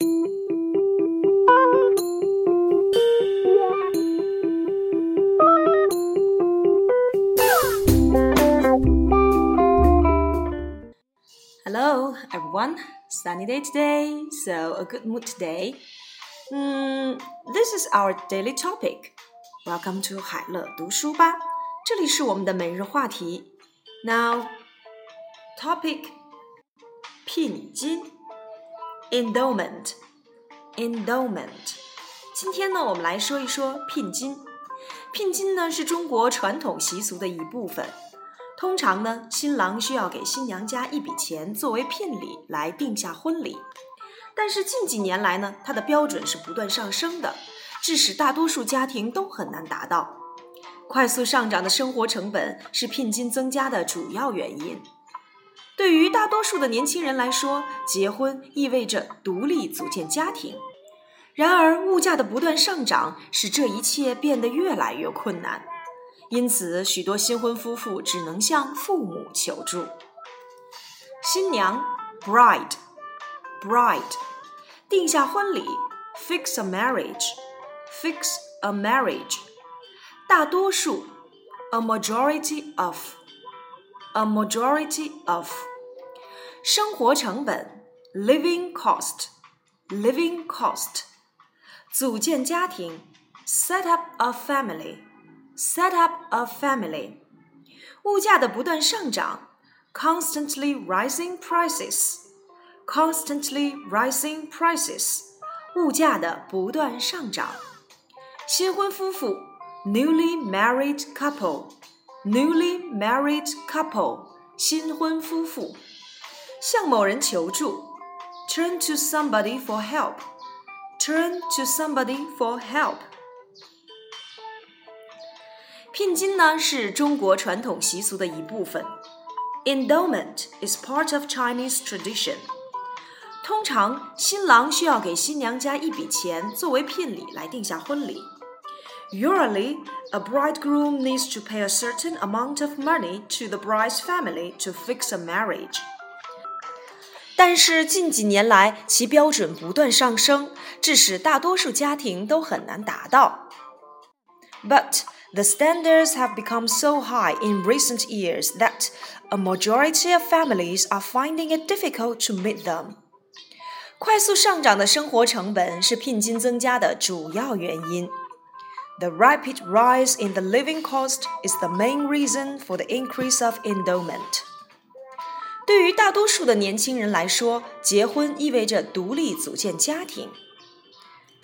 Hello, everyone. Sunny day today, so a good mood today. Mm, this is our daily topic. Welcome to 海乐读书吧，这里是我们的每日话题。Now, topic 聘金。Endowment endowment。今天呢，我们来说一说聘金。聘金呢，是中国传统习俗的一部分。通常呢，新郎需要给新娘家一笔钱作为聘礼来定下婚礼。但是近几年来呢，它的标准是不断上升的，致使大多数家庭都很难达到。快速上涨的生活成本是聘金增加的主要原因。对于大多数的年轻人来说，结婚意味着独立组建家庭。然而，物价的不断上涨使这一切变得越来越困难。因此，许多新婚夫妇只能向父母求助。新娘 （bride），bride，定下婚礼 （fix a marriage），fix a marriage。大多数 （a majority of），a majority of。生活成本 （living cost），living cost。组建家庭 （set up a family）。set up a family。物价的不断上涨，constantly rising prices，constantly rising prices，物价的不断上涨。新婚夫妇，newly married couple，newly married couple，新婚夫妇。 向某人求助，turn to somebody for help，turn to somebody for help。聘金呢是中国传统习俗的一部分。Endowment is part of Chinese tradition。通常，新郎需要给新娘家一笔钱作为聘礼来定下婚礼。Usually, a bridegroom needs to pay a certain amount of money to the bride's family to fix a marriage. 但是近几年来，其标准不断上升，致使大多数家庭都很难达到。But the standards have become so high in recent years that a majority of families are finding it difficult to meet them. 快速上涨的生活成本是聘金增加的主要原因。The rapid rise in the living cost is the main reason for the increase of endowment. 对于大多数的年轻人来说，结婚意味着独立组建家庭。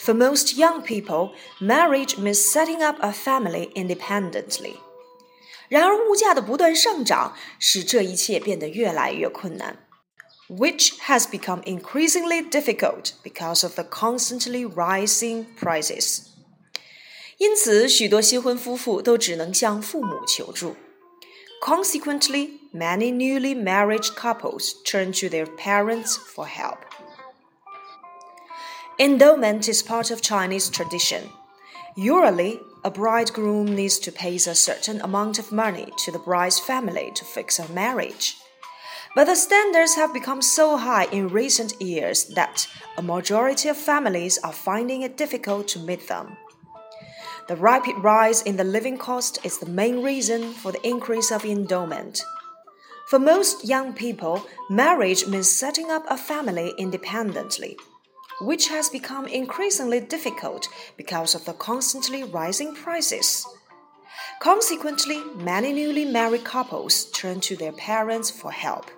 for most young people, marriage means setting up a family independently. 然而，物价的不断上涨使这一切变得越来越困难，which has become increasingly difficult because of the constantly rising prices. 因此，许多新婚夫妇都只能向父母求助。 Consequently, many newly married couples turn to their parents for help. Endowment is part of Chinese tradition. Usually, a bridegroom needs to pay a certain amount of money to the bride's family to fix a marriage. But the standards have become so high in recent years that a majority of families are finding it difficult to meet them. The rapid rise in the living cost is the main reason for the increase of endowment. For most young people, marriage means setting up a family independently, which has become increasingly difficult because of the constantly rising prices. Consequently, many newly married couples turn to their parents for help.